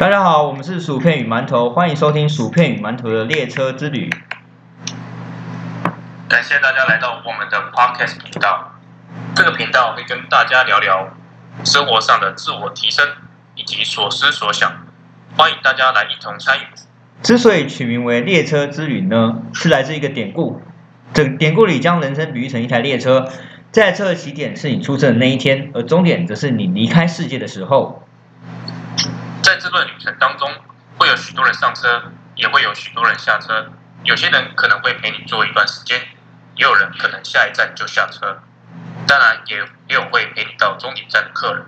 我们是薯片与馒头，欢迎收听薯片与馒头的列车之旅。感谢大家来到我们的 Podcast 频道。这个频道会跟大家聊聊生活上的自我提升以及所思所想，欢迎大家来一同参与。之所以取名为列车之旅呢，是来自一个典故。这个典故里将人生比喻成一台列车，这台车的起点是你出生的那一天，而终点则是你离开世界的时候。在这段旅程当中，会有许多人上车，也会有许多人下车。有些人可能会陪你坐一段时间，也有人可能下一站就下车。当然，也也有会陪你到终点站的客人。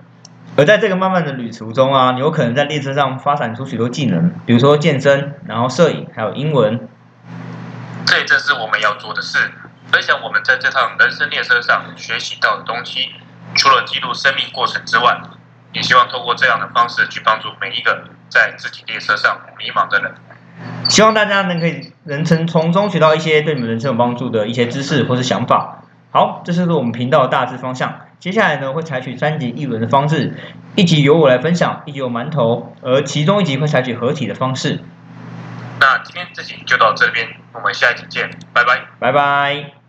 而在这个漫漫的旅途中啊，你有可能在列车上发展出许多技能，比如说健身，然后摄影，还有英文。这也正是我们要做的事，分享我们在这趟人生列车上学习到的东西。除了记录生命过程之外，也希望透过这样的方式去帮助每一个在自己列车上迷茫的人。希望大家能可以能从从中学到一些对你们人生有帮助的一些知识或是想法。好，这就是我们频道的大致方向。接下来呢，会采取三集一轮的方式，一集由我来分享，一集由馒头，而其中一集会采取合体的方式。那今天这集就到这边，我们下一集见，拜拜。拜拜。